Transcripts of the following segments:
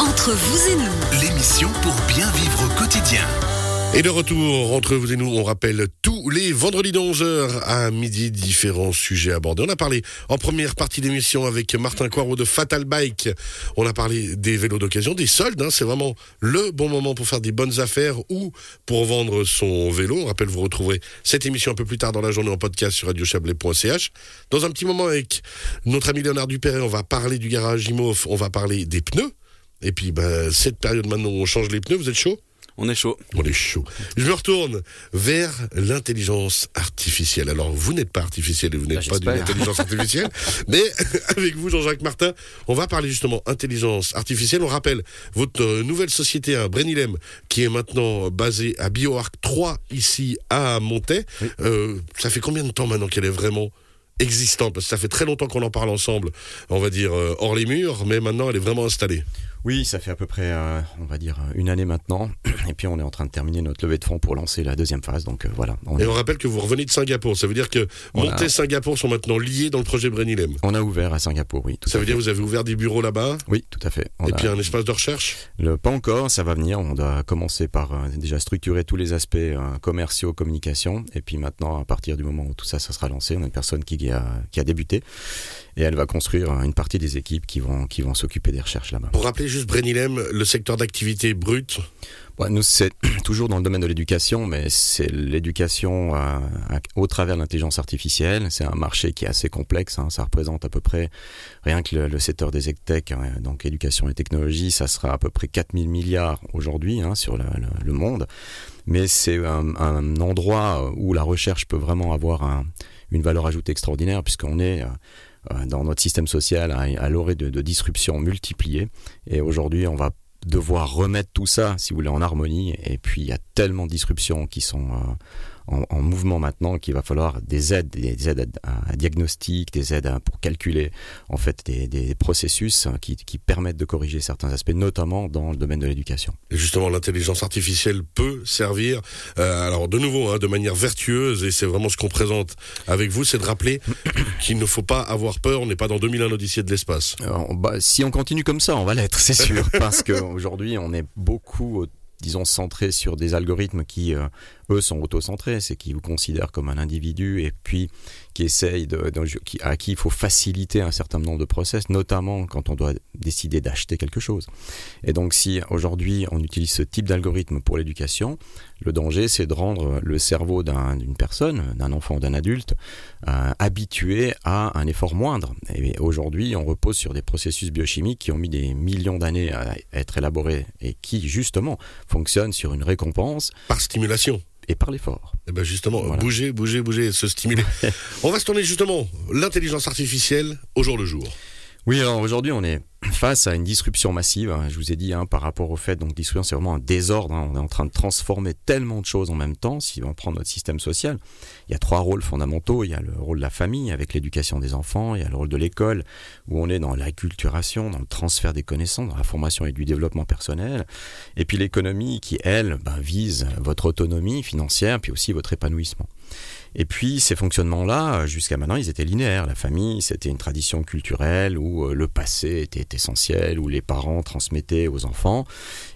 Entre vous et nous, L'émission pour bien vivre au quotidien. Et de retour entre vous et nous, on rappelle tous les vendredis de 11h à midi différents sujets abordés. On a parlé en première partie d'émission avec Martin Coirot de Fatal Bike. On a parlé des vélos d'occasion, des soldes. hein. c'est vraiment le bon moment pour faire des bonnes affaires ou pour vendre son vélo. On rappelle, vous retrouverez cette émission un peu plus tard dans la journée en podcast sur radiochablais.ch. Dans un petit moment avec notre ami Léonard Dupéret, on va parler du garage IMOF, on va parler des pneus. Et puis, ben, cette période maintenant, on change les pneus. Vous êtes chaud? On est chaud. on est chaud. Je me retourne vers l'intelligence artificielle. Alors, vous n'êtes pas artificiel et vous n'êtes Bah, pas d'une intelligence artificielle, mais avec vous, Jean-Jacques Martin, on va parler justement intelligence artificielle. On rappelle votre euh, nouvelle société, hein, Brenilem, qui est maintenant basée à BioArc 3, ici à Montaix. Euh, ça fait combien de temps maintenant qu'elle est vraiment existante? Parce que ça fait très longtemps qu'on en parle ensemble, on va dire, euh, hors les murs, mais maintenant elle est vraiment installée. Oui, ça fait à peu près, euh, on va dire, une année maintenant. Et puis on est en train de terminer notre levée de fonds pour lancer la deuxième phase. Donc euh, voilà, on, Et on rappelle que vous revenez de Singapour. Ça veut dire que. Montaix et Singapour sont maintenant liés dans le projet Brenilem. on a ouvert à Singapour, oui. Tout Ça veut fait. dire que vous avez ouvert des bureaux là-bas? Oui, tout à fait. On et a- puis un espace de recherche? Le, pas encore, ça va venir. On doit commencer par euh, déjà structurer tous les aspects euh, commerciaux, communication. Et puis maintenant, à partir du moment où tout ça, ça sera lancé, on a une personne qui a, qui a débuté. Et elle va construire euh, une partie des équipes qui vont, qui vont s'occuper des recherches là-bas. Pour rappeler juste Brenilem, le secteur d'activité brute, nous, c'est toujours dans le domaine de l'éducation, mais c'est l'éducation euh, au travers de l'intelligence artificielle. C'est un marché qui est assez complexe. hein. Ça représente à peu près, rien que le, secteur des EdTech, hein, donc éducation et technologie, ça sera à peu près 4000 milliards aujourd'hui hein, sur le, monde. Mais c'est un, endroit où la recherche peut vraiment avoir un- une valeur ajoutée extraordinaire, puisqu'on est... euh, dans notre système social à, à l'orée de, de disruptions multipliées. Et aujourd'hui, on va devoir remettre tout ça, si vous voulez, en harmonie. Et puis, il y a tellement de disruptions qui sont euh, en, en mouvement maintenant qu'il va falloir des aides, des aides à, à diagnostic, des aides à- pour calculer, en fait, des, des processus hein, qui, qui permettent de corriger certains aspects, notamment dans le domaine de l'éducation. justement l'intelligence artificielle peut servir, euh, alors de nouveau, hein, de manière vertueuse, et c'est vraiment ce qu'on présente avec vous, c'est de rappeler qu'il ne faut pas avoir peur, on n'est pas dans 2001 Odyssée de l'espace. Alors, bah, si on continue comme ça, on va l'être, c'est sûr, parce qu'aujourd'hui, on est beaucoup, euh, disons, centré sur des algorithmes qui, euh, eux, sont auto-centrés, c'est qui vous considèrent comme un individu et puis qui essayent de- qui- à qui il faut faciliter un certain nombre de process, notamment quand on doit décider d'acheter quelque chose. Et donc, si aujourd'hui on utilise ce type d'algorithme pour l'éducation, le danger, c'est de rendre le cerveau d'un- d'une personne, d'un enfant ou d'un adulte, euh, habitué à un effort moindre. Et aujourd'hui, on repose sur des processus biochimiques qui ont mis des millions d'années à être élaborés et qui, justement, fonctionnent sur une récompense Par stimulation. et par l'effort. Et ben justement, Voilà. bouger, bouger, bouger, se stimuler. on va se tourner justement l'intelligence artificielle au jour le jour. Oui, alors aujourd'hui, on est face à une disruption massive. hein. Je vous ai dit, hein, par rapport au fait, donc disruption, c'est vraiment un désordre. hein. On est en train de transformer tellement de choses en même temps. Si on prend notre système social, il y a trois rôles fondamentaux. Il y a le rôle de la famille avec l'éducation des enfants. Il y a le rôle de l'école où on est dans l'acculturation, dans le transfert des connaissances, dans la formation et du développement personnel. Et puis l'économie qui, elle, ben, vise votre autonomie financière, puis aussi votre épanouissement. Et puis ces fonctionnements-là, jusqu'à maintenant, ils étaient linéaires. La famille, c'était une tradition culturelle où euh, le passé était essentiel, où les parents transmettaient aux enfants,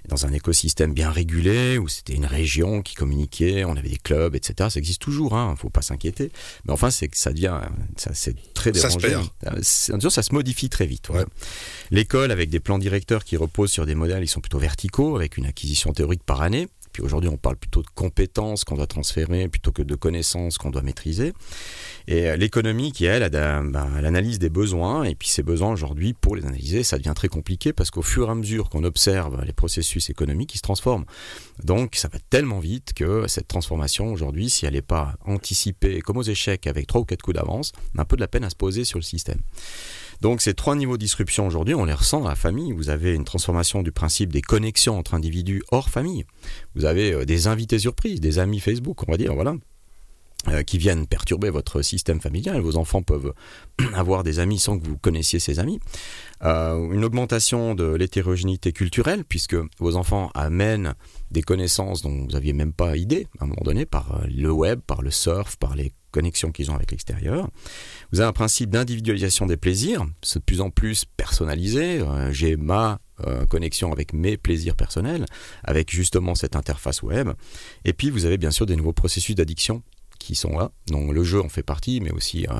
dans un écosystème bien régulé, où c'était une région qui communiquait, on avait des clubs, etc. Ça existe toujours, hein, faut pas s'inquiéter. Mais enfin, c'est que ça devient, ça c'est très Ça se perd. Euh, ça se modifie très vite. Ouais. L'école, avec des plans directeurs qui reposent sur des modèles, ils sont plutôt verticaux, avec une acquisition théorique par année. Aujourd'hui, on parle plutôt de compétences qu'on doit transférer plutôt que de connaissances qu'on doit maîtriser. Et euh, l'économie qui, elle, a d'un- bah, elle analyse des besoins. Et puis ces besoins, aujourd'hui, pour les analyser, ça devient très compliqué parce qu'au fur et à mesure qu'on observe les processus économiques, ils se transforment. Donc ça va tellement vite que cette transformation, aujourd'hui, si elle n'est pas anticipée, comme aux échecs, avec trois ou quatre coups d'avance, on a un peu de la peine à se poser sur le système. Donc ces trois niveaux de disruption aujourd'hui, on les ressent dans la famille. Vous avez une transformation du principe des connexions entre individus hors famille. Vous avez euh, des invités surprises, des amis Facebook, on va dire, voilà qui viennent perturber votre système familial. Vos enfants peuvent avoir des amis sans que vous connaissiez ces amis. Euh, une augmentation de l'hétérogénéité culturelle, puisque vos enfants amènent des connaissances dont vous n'aviez même pas idée, à un moment donné, par euh, le web, par le surf, par les connexions qu'ils ont avec l'extérieur. Vous avez un principe d'individualisation des plaisirs, c'est de plus en plus personnalisé. Euh, J'ai ma euh, connexion avec mes plaisirs personnels, avec justement cette interface web. Et puis vous avez bien sûr des nouveaux processus d'addiction qui sont là. Donc le jeu en fait partie, mais aussi euh,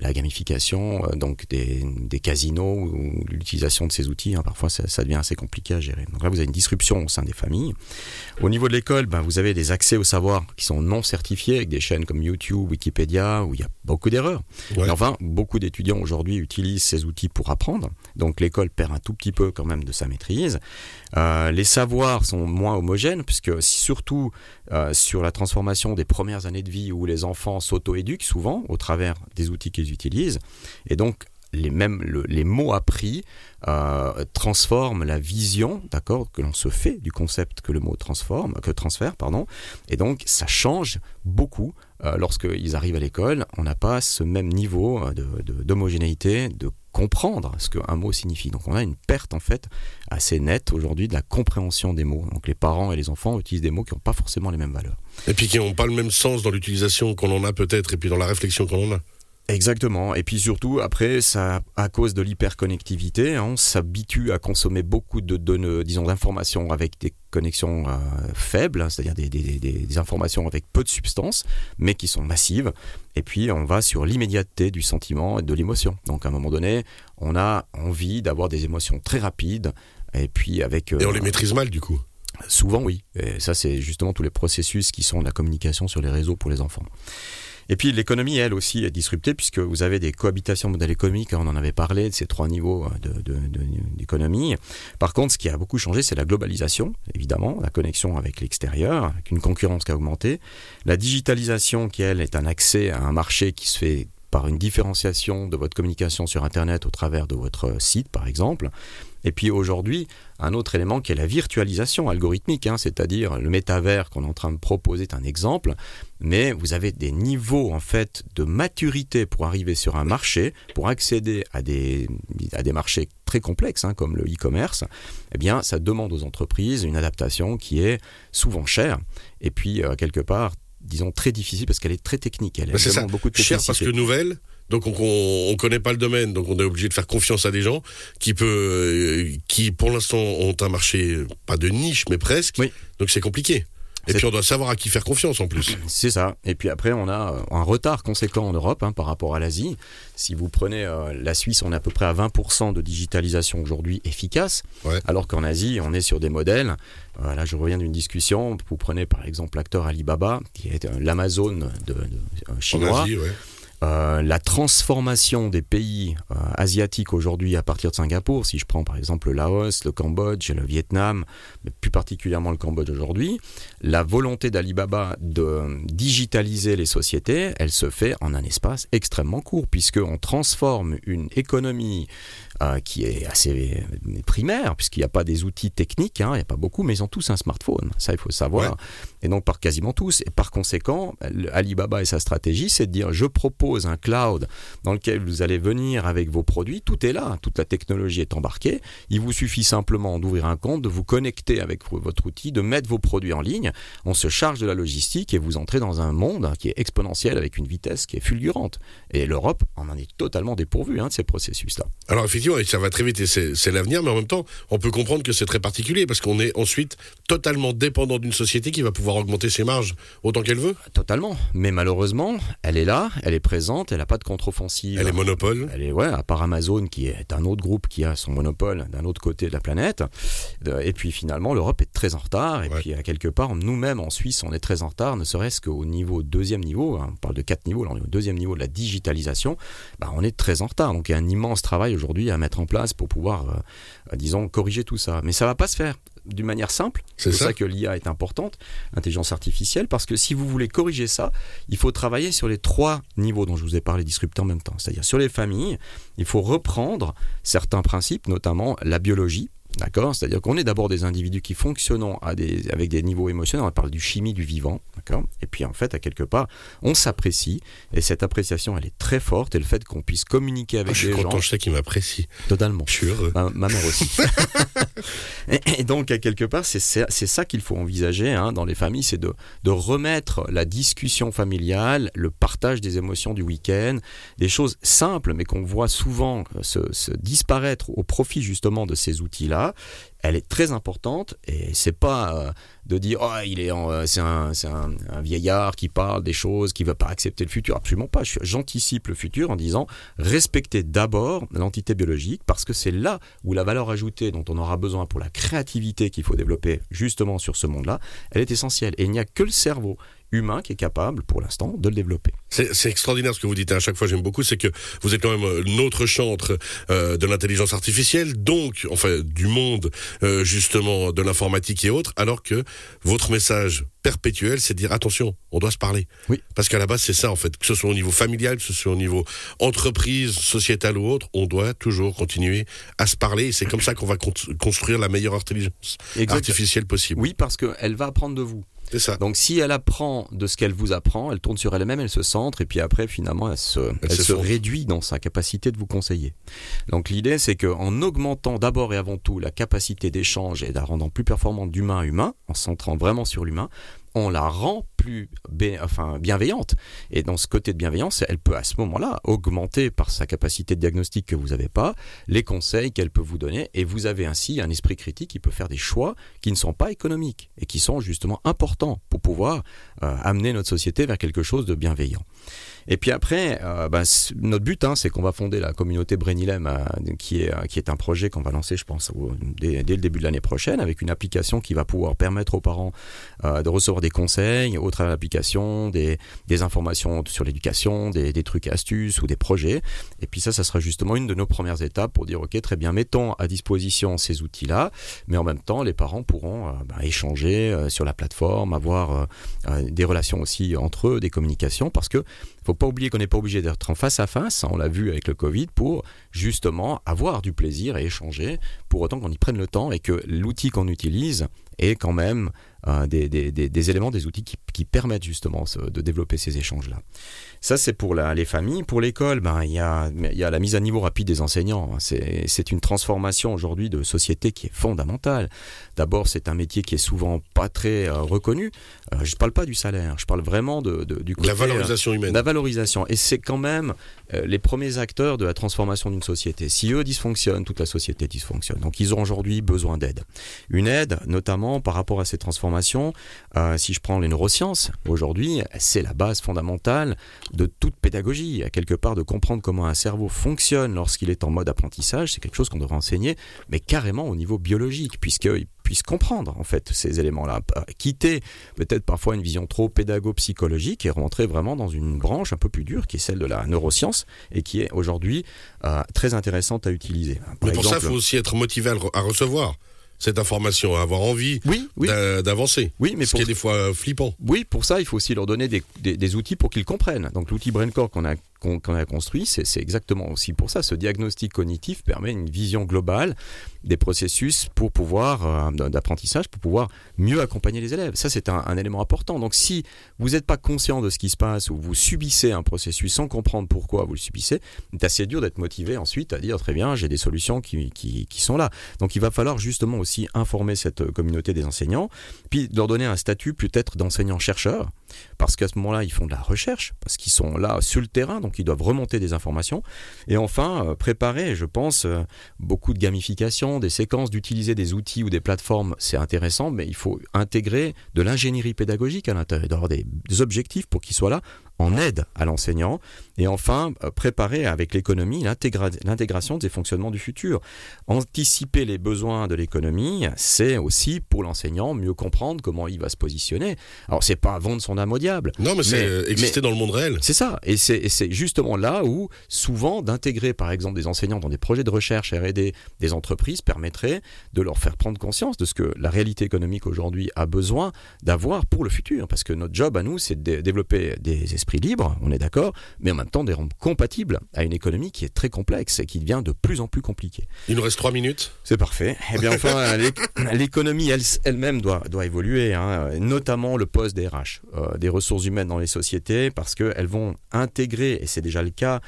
la gamification, euh, donc des, des, casinos ou l'utilisation de ces outils. Hein, parfois, ça, ça, devient assez compliqué à gérer. Donc là, vous avez une disruption au sein des familles. Au niveau de l'école, ben, vous avez des accès au savoir qui sont non certifiés avec des chaînes comme YouTube, Wikipédia, où il y a beaucoup d'erreurs. Ouais. Enfin, beaucoup d'étudiants aujourd'hui utilisent ces outils pour apprendre. Donc l'école perd un tout petit peu quand même de sa maîtrise. Euh, les savoirs sont moins homogènes, puisque surtout euh, sur la transformation des premières années de vie où les enfants s'auto-éduquent souvent au travers des outils qu'ils utilisent. Et donc, les mêmes le, les mots appris euh, transforment la vision d'accord que l'on se fait du concept que le mot transforme que transfère pardon et donc ça change beaucoup euh, lorsqu'ils arrivent à l'école on n'a pas ce même niveau d'homogénéité de, de, de comprendre ce qu'un mot signifie. Donc on a une perte en fait assez nette aujourd'hui de la compréhension des mots. Donc les parents et les enfants utilisent des mots qui n'ont pas forcément les mêmes valeurs. Et puis qui n'ont pas le même sens dans l'utilisation qu'on en a peut-être et puis dans la réflexion qu'on en a Exactement. Et puis surtout, après, ça, à cause de l'hyperconnectivité, hein, on s'habitue à consommer beaucoup de, de disons, d'informations avec des connexions euh, faibles, c'est-à-dire des, des, des, des, informations avec peu de substance, mais qui sont massives. Et puis, on va sur l'immédiateté du sentiment et de l'émotion. Donc, à un moment donné, on a envie d'avoir des émotions très rapides. Et puis, avec. Euh, et on les maîtrise mal, du coup Souvent, oui. Et ça, c'est justement tous les processus qui sont de la communication sur les réseaux pour les enfants. Et puis l'économie, elle aussi, est disruptée puisque vous avez des cohabitations modèles économiques, on en avait parlé de ces trois niveaux d'économie. De, de, Par contre, ce qui a beaucoup changé, c'est la globalisation, évidemment, la connexion avec l'extérieur, avec une concurrence qui a augmenté. La digitalisation, qui, elle, est un accès à un marché qui se fait par une différenciation de votre communication sur Internet au travers de votre site, par exemple. Et puis aujourd'hui, un autre élément qui est la virtualisation algorithmique, hein, c'est-à-dire le métavers qu'on est en train de proposer est un exemple, mais vous avez des niveaux en fait de maturité pour arriver sur un marché, pour accéder à des, à des marchés très complexes hein, comme le e-commerce, eh bien ça demande aux entreprises une adaptation qui est souvent chère et puis euh, quelque part disons très difficile parce qu'elle est très technique, elle, elle demande ça. beaucoup de cher parce que nouvelle donc on, on, connaît pas le domaine, donc on est obligé de faire confiance à des gens qui peut, euh, qui pour l'instant ont un marché pas de niche mais presque. Oui. Donc c'est compliqué. Et puis on doit savoir à qui faire confiance en plus. C'est ça. Et puis après, on a un retard conséquent en Europe hein, par rapport à l'Asie. Si vous prenez euh, la Suisse, on est à peu près à 20% de digitalisation aujourd'hui efficace, ouais. alors qu'en Asie, on est sur des modèles. Euh, là, je reviens d'une discussion. Vous prenez par exemple l'acteur Alibaba, qui est euh, l'Amazon de, de, euh, chinois. En Asie, ouais. Euh, la transformation des pays euh, asiatiques aujourd'hui à partir de Singapour, si je prends par exemple le Laos, le Cambodge, le Vietnam, mais plus particulièrement le Cambodge aujourd'hui, la volonté d'Alibaba de digitaliser les sociétés, elle se fait en un espace extrêmement court, puisqu'on transforme une économie euh, qui est assez primaire, puisqu'il n'y a pas des outils techniques, hein, il n'y a pas beaucoup, mais ils ont tous un smartphone, ça il faut savoir, Ouais. et donc par quasiment tous, et par conséquent, Alibaba et sa stratégie, c'est de dire je propose un cloud dans lequel vous allez venir avec vos produits, tout est là, toute la technologie est embarquée, il vous suffit simplement d'ouvrir un compte, de vous connecter avec votre outil, de mettre vos produits en ligne, on se charge de la logistique et vous entrez dans un monde qui est exponentiel avec une vitesse qui est fulgurante. Et l'Europe en en est totalement dépourvue hein, de ces processus-là. Alors effectivement, ça va très vite et c'est l'avenir, mais en même temps, on peut comprendre que c'est très particulier parce qu'on est ensuite totalement dépendant d'une société qui va pouvoir augmenter ses marges autant qu'elle veut. Totalement. Mais malheureusement, elle est là, elle est présente, elle n'a pas de contre-offensive. Elle est monopole. Elle est, ouais, à part Amazon qui est un autre groupe qui a son monopole d'un autre côté de la planète. Et puis finalement, l'Europe est très en retard. Et Ouais. puis à quelque part, nous-mêmes en Suisse, on est très en retard, ne serait-ce qu'au niveau deuxième niveau. hein, on parle de quatre niveaux, là, on est au deuxième niveau de la digitalisation. Bah, on est très en retard. Donc il y a un immense travail aujourd'hui à mettre en place pour pouvoir, euh, disons, corriger tout ça. Mais ça va pas se faire d'une manière simple. C'est ça. ça que l'IA est importante, l'intelligence artificielle, parce que si vous voulez corriger ça, il faut travailler sur les trois niveaux dont je vous ai parlé disruptés en même temps. C'est-à-dire sur les familles, il faut reprendre certains principes, notamment la biologie. D'accord C'est-à-dire qu'on est d'abord des individus qui fonctionnent à des, avec des niveaux émotionnels. On parle du chimie du vivant. D'accord Et puis en fait, à quelque part, on s'apprécie. Et cette appréciation, elle est très forte. Et le fait qu'on puisse communiquer Ah, avec je suis content, gens. je sais qu'il m'apprécie. Totalement. Je suis heureux. Ma, ma mère aussi. Et, donc, à quelque part, c'est ça qu'il faut envisager hein, dans les familles, c'est de, de remettre la discussion familiale, le partage des émotions du week-end, des choses simples, mais qu'on voit souvent se, se disparaître au profit justement de ces outils-là elle est très importante et c'est pas euh, de dire oh il est euh, c'est un, vieillard qui parle des choses qui veut pas accepter le futur. Absolument pas. J'anticipe le futur en disant respectez d'abord l'entité biologique parce que c'est là où la valeur ajoutée dont on aura besoin pour la créativité qu'il faut développer justement sur ce monde-là elle est essentielle. Et il n'y a que le cerveau humain qui est capable, pour l'instant, de le développer. C'est extraordinaire ce que vous dites. Hein. À chaque fois, j'aime beaucoup, c'est que vous êtes quand même euh, notre chantre euh, de l'intelligence artificielle, donc, enfin, du monde euh, justement de l'informatique et autres, alors que votre message perpétuel, c'est de dire attention, on doit se parler. Oui. Parce qu'à la base, c'est ça en fait, que ce soit au niveau familial, que ce soit au niveau entreprise, sociétal ou autre, on doit toujours continuer à se parler. Et c'est comme ça qu'on va construire la meilleure intelligence artificielle possible. Oui, parce qu'elle va apprendre de vous. Ça. Donc si elle apprend de ce qu'elle vous apprend, elle tourne sur elle-même, elle se centre et puis après finalement elle se, elle, se, réduit dans sa capacité de vous conseiller. Donc l'idée c'est qu'en augmentant d'abord et avant tout la capacité d'échange et la rendant plus performante d'humain à humain, en centrant vraiment sur l'humain, on la rend plus enfin, bienveillante. Et dans ce côté de bienveillance, elle peut à ce moment-là augmenter par sa capacité de diagnostic que vous n'avez pas, les conseils qu'elle peut vous donner, et vous avez ainsi un esprit critique qui peut faire des choix qui ne sont pas économiques et qui sont justement importants pour pouvoir euh, amener notre société vers quelque chose de bienveillant. Et puis après, euh, bah, notre but, hein, c'est qu'on va fonder la communauté Brainilem, euh, qui, est, qui est un projet qu'on va lancer, je pense, dès, le début de l'année prochaine, avec une application qui va pouvoir permettre aux parents euh, de recevoir des conseils au travers des, informations sur l'éducation, des, des, trucs astuces ou des projets. Et puis ça, ça sera justement une de nos premières étapes pour dire, OK, très bien, mettons à disposition ces outils-là, mais en même temps, les parents pourront bah, échanger sur la plateforme, avoir des relations aussi entre eux, des communications, parce que faut pas oublier qu'on n'est pas obligé d'être en face à face, on l'a vu avec le Covid, pour justement avoir du plaisir et échanger, pour autant qu'on y prenne le temps et que l'outil qu'on utilise est quand même euh, des, des, éléments, des outils qui, qui permettent justement de développer ces échanges-là. Ça, c'est pour la, les familles. Pour l'école, ben, il y, a, y a la mise à niveau rapide des enseignants. C'est une transformation aujourd'hui de société qui est fondamentale. D'abord, c'est un métier qui est souvent pas très euh, reconnu. Euh, je ne parle pas du salaire, je parle vraiment de, de du côté, la valorisation humaine. La valorisation. Et c'est quand même euh, les premiers acteurs de la transformation d'une société. Si eux dysfonctionnent, toute la société dysfonctionne. Donc, ils ont aujourd'hui besoin d'aide. Une aide, notamment par rapport à ces transformations. Si je prends les neurosciences, aujourd'hui, c'est la base fondamentale de toute pédagogie, à quelque part de comprendre comment un cerveau fonctionne lorsqu'il est en mode apprentissage, c'est quelque chose qu'on devrait enseigner, mais carrément au niveau biologique, puisqu'il puisse comprendre en fait ces éléments-là, quitter peut-être parfois une vision trop pédago-psychologique et rentrer vraiment dans une branche un peu plus dure qui est celle de la neuroscience et qui est aujourd'hui euh, très intéressante à utiliser. mais pour ça, il faut aussi être motivé à recevoir cette information, à avoir envie oui, d'avancer. Oui, mais ce qui est des fois flippant. Oui, pour ça, il faut aussi leur donner des, des outils pour qu'ils comprennent. Donc l'outil BrainCore qu'on a qu'on a construit, c'est exactement aussi pour ça. Ce diagnostic cognitif permet une vision globale des processus pour pouvoir euh, d'apprentissage, pour pouvoir mieux accompagner les élèves. Ça, c'est un, élément important. Donc, si vous n'êtes pas conscient de ce qui se passe ou vous subissez un processus sans comprendre pourquoi vous le subissez, c'est assez dur d'être motivé ensuite à dire très bien, j'ai des solutions qui, qui, sont là. Donc, il va falloir justement aussi informer cette communauté des enseignants, puis leur donner un statut peut-être d'enseignant-chercheur, parce qu'à ce moment-là, ils font de la recherche, parce qu'ils sont là sur le terrain. Donc ils doivent remonter des informations. Et enfin, euh, préparer, je pense, euh, beaucoup de gamification, des séquences, d'utiliser des outils ou des plateformes, c'est intéressant, mais il faut intégrer de l'ingénierie pédagogique à l'intérieur, d'avoir des objectifs pour qu'ils soient là en aide à l'enseignant. Et enfin, euh, préparer avec l'économie l'intégration des fonctionnements du futur. Anticiper les besoins de l'économie, c'est aussi pour l'enseignant mieux comprendre comment il va se positionner. Alors, c'est pas vendre son âme au diable. Non, mais, c'est exister dans le monde réel. C'est ça. Et c'est justement là où, souvent, d'intégrer, par exemple, des enseignants dans des projets de recherche R&D des entreprises permettrait de leur faire prendre conscience de ce que la réalité économique aujourd'hui a besoin d'avoir pour le futur. Parce que notre job à nous, c'est de développer des esprits libre, on est d'accord, mais en même temps des rendre compatibles à une économie qui est très complexe et qui devient de plus en plus compliquée. Il nous reste trois minutes. C'est parfait. Eh bien enfin, l'économie elle-même doit, doit évoluer, hein, notamment le poste des RH, euh, des ressources humaines dans les sociétés, parce qu'elles vont intégrer, et c'est déjà le cas,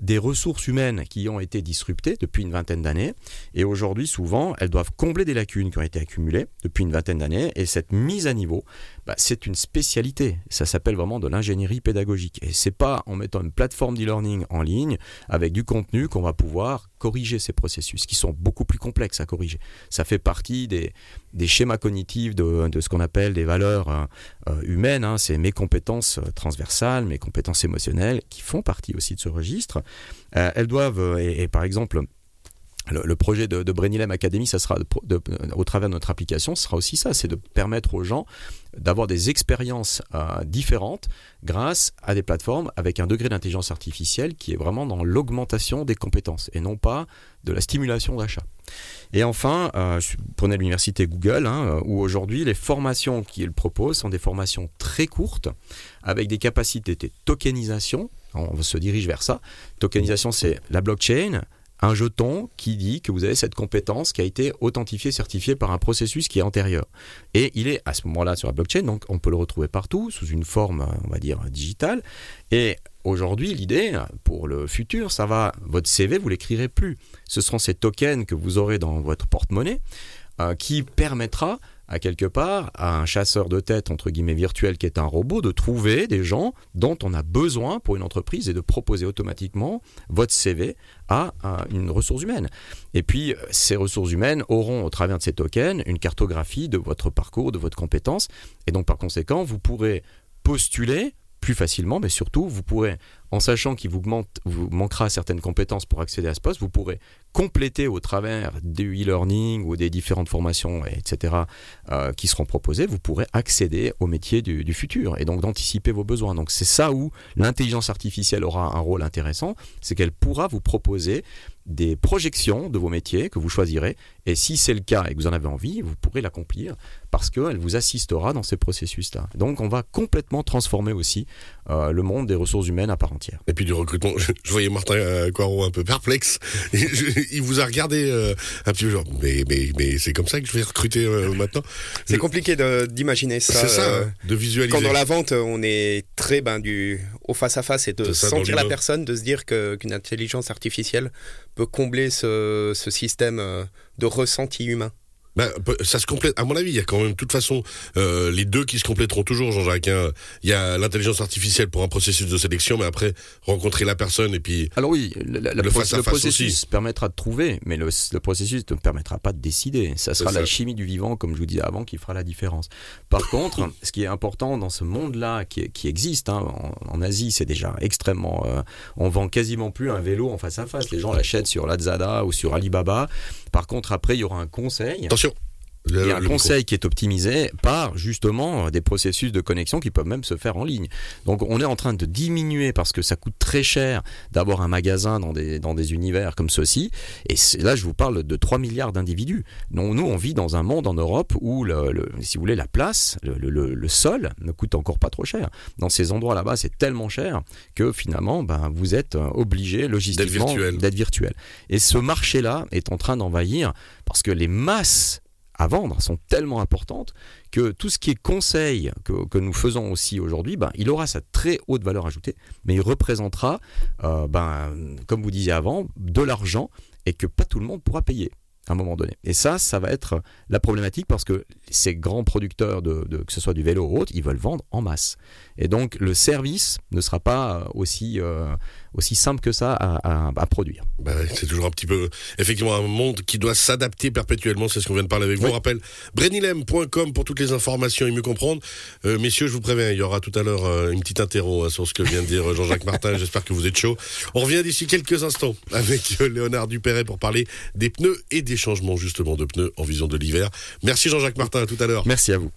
des ressources humaines qui ont été disruptées depuis une vingtaine d'années. Et aujourd'hui, souvent, elles doivent combler des lacunes qui ont été accumulées depuis une vingtaine d'années. Et cette mise à niveau, bah, c'est une spécialité. Ça s'appelle vraiment de l'ingénierie pédagogique. Et c'est pas en mettant une plateforme d'e-learning en ligne avec du contenu qu'on va pouvoir corriger ces processus qui sont beaucoup plus complexes à corriger. Ça fait partie des, schémas cognitifs de, ce qu'on appelle des valeurs euh, euh, humaines. Hein. C'est mes compétences euh, transversales, mes compétences émotionnelles qui font partie aussi de ce registre. Elles doivent, et par exemple, le, projet de, de Academy, ça sera au travers de notre application, sera aussi ça, c'est de permettre aux gens d'avoir des expériences euh, différentes grâce à des plateformes avec un degré d'intelligence artificielle qui est vraiment dans l'augmentation des compétences et non pas de la stimulation d'achat. Et enfin, euh, l'université Google, hein, où aujourd'hui les formations qu'il propose sont des formations très courtes avec des capacités de tokenisation. On se dirige vers ça. Tokenisation, c'est la blockchain, un jeton qui dit que vous avez cette compétence qui a été authentifiée, certifiée par un processus qui est antérieur. Et il est à ce moment-là sur la blockchain, donc on peut le retrouver partout sous une forme, on va dire, digitale. Et aujourd'hui, l'idée pour le futur, ça va, votre CV, vous l'écrirez plus. Ce seront ces tokens que vous aurez dans votre porte-monnaie euh, qui permettra à quelque part à un chasseur de tête entre guillemets virtuel qui est un robot de trouver des gens dont on a besoin pour une entreprise et de proposer automatiquement votre CV à, à une ressource humaine. Et puis ces ressources humaines auront au travers de ces tokens une cartographie de votre parcours, de votre compétence et donc par conséquent vous pourrez postuler plus facilement, mais surtout, vous pourrez, en sachant qu'il vous, manquera certaines compétences pour accéder à ce poste, vous pourrez compléter au travers du e-learning ou des différentes formations, etc., euh, qui seront proposées, vous pourrez accéder au métier du, futur et donc d'anticiper vos besoins. Donc c'est ça où l'intelligence artificielle aura un rôle intéressant, c'est qu'elle pourra vous proposer des projections de vos métiers que vous choisirez. Et si c'est le cas et que vous en avez envie, vous pourrez l'accomplir parce qu'elle vous assistera dans ces processus-là. Donc on va complètement transformer aussi euh, le monde des ressources humaines à. Et puis du recrutement, je, je voyais Martin euh, Coirot un peu perplexe. il vous a regardé euh, un petit peu genre, mais, mais, mais c'est comme ça que je vais recruter euh, maintenant C'est compliqué d'imaginer ça. C'est ça, euh, de visualiser. Quand dans la vente, on est très ben, du, au face-à-ça, c'est de sentir la personne, de se dire qu'une qu intelligence artificielle peut combler ce, ce système de ressenti humain. Ben, ça se complète. À mon avis, il y a quand même, de toute façon, euh, les deux qui se compléteront toujours, Jean-Jacques. Hein. Il y a l'intelligence artificielle pour un processus de sélection, mais après, rencontrer la personne et puis. Alors oui, la, la, le, face le processus aussi. permettra de trouver, mais le, le, processus ne permettra pas de décider. Ça sera ça. la chimie du vivant, comme je vous disais avant, qui fera la différence. Par contre, ce qui est important dans ce monde-là, qui, qui, existe, hein, en, en, Asie, c'est déjà extrêmement. Euh, on vend quasiment plus un vélo en face à face. Les gens l'achètent sur Lazada ou sur Alibaba. Par contre, après, il y aura un conseil. Attention. Le, il y a un conseil micro. qui est optimisé par justement des processus de connexion qui peuvent même se faire en ligne. Donc on est en train de diminuer parce que ça coûte très cher d'avoir un magasin dans des, dans des univers comme ceci. Et là je vous parle de 3 milliards d'individus. Donc nous on vit dans un monde en Europe où, le, le, si vous voulez, la place, le, le, sol ne coûte encore pas trop cher. Dans ces endroits là-bas c'est tellement cher que finalement ben, vous êtes obligé logistiquement d'être virtuel. virtuel. Et ce marché-là est en train d'envahir parce que les masses à vendre sont tellement importantes que tout ce qui est conseil que, nous faisons aussi aujourd'hui, ben, il aura sa très haute valeur ajoutée, mais il représentera, euh, ben, comme vous disiez avant, de l'argent et que pas tout le monde pourra payer à un moment donné. Et ça, ça va être la problématique parce que ces grands producteurs, de, de, que ce soit du vélo ou autre, ils veulent vendre en masse. Et donc le service ne sera pas aussi, euh, aussi simple que ça à, à, à produire. Bah, c'est toujours un petit peu, effectivement, un monde qui doit s'adapter perpétuellement. C'est ce qu'on vient de parler avec vous. Oui. On rappelle brenilem.com pour toutes les informations et mieux comprendre. Euh, messieurs, je vous préviens, il y aura tout à l'heure euh, une petite interro hein, sur ce que vient de dire Jean-Jacques Martin. J'espère que vous êtes chaud. On revient d'ici quelques instants avec Léonard Dupéret pour parler des pneus et des changements justement de pneus en vision de l'hiver. Merci Jean-Jacques Martin, à tout à l'heure. Merci à vous.